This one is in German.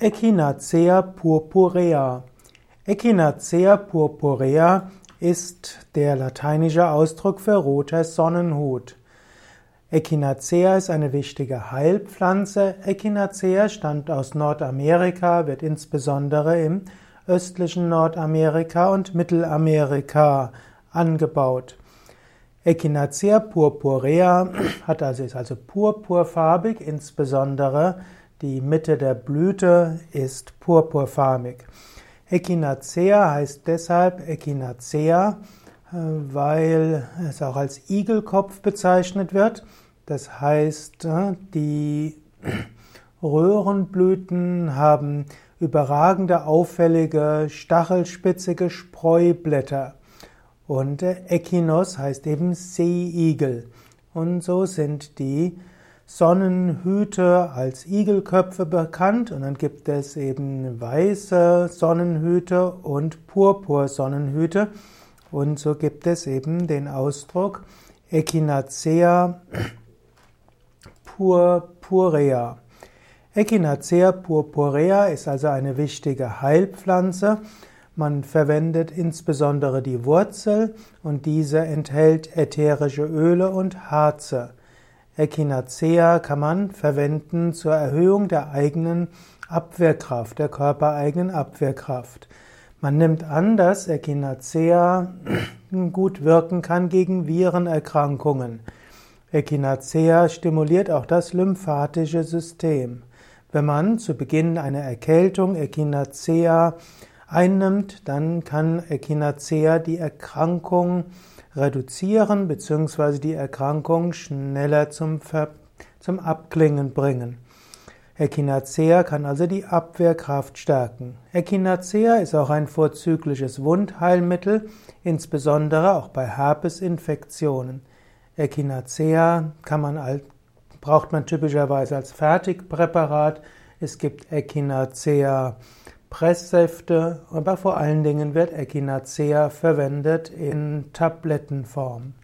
Echinacea purpurea. Echinacea purpurea ist der lateinische Ausdruck für roter Sonnenhut. Echinacea ist eine wichtige Heilpflanze. Echinacea stammt aus Nordamerika, wird insbesondere im östlichen Nordamerika und Mittelamerika angebaut. Echinacea purpurea hat also, ist also purpurfarbig, insbesondere die Mitte der Blüte ist purpurfarbig. Echinacea heißt deshalb Echinacea, äh, weil es auch als Igelkopf bezeichnet wird. Das heißt, äh, die Röhrenblüten haben überragende, auffällige, stachelspitzige Spreublätter. Und Echinos heißt eben Seeigel. Und so sind die Sonnenhüte als Igelköpfe bekannt und dann gibt es eben weiße Sonnenhüte und Purpursonnenhüte und so gibt es eben den Ausdruck Echinacea purpurea. Echinacea purpurea ist also eine wichtige Heilpflanze. Man verwendet insbesondere die Wurzel und diese enthält ätherische Öle und Harze. Echinacea kann man verwenden zur Erhöhung der eigenen Abwehrkraft, der körpereigenen Abwehrkraft. Man nimmt an, dass Echinacea gut wirken kann gegen Virenerkrankungen. Echinacea stimuliert auch das lymphatische System. Wenn man zu Beginn einer Erkältung Echinacea einnimmt, dann kann Echinacea die Erkrankung reduzieren bzw. die Erkrankung schneller zum, Ver zum Abklingen bringen. Echinacea kann also die Abwehrkraft stärken. Echinacea ist auch ein vorzügliches Wundheilmittel, insbesondere auch bei Herpesinfektionen. Echinacea kann man, braucht man typischerweise als Fertigpräparat. Es gibt Echinacea Presssäfte, aber vor allen Dingen wird Echinacea verwendet in Tablettenform.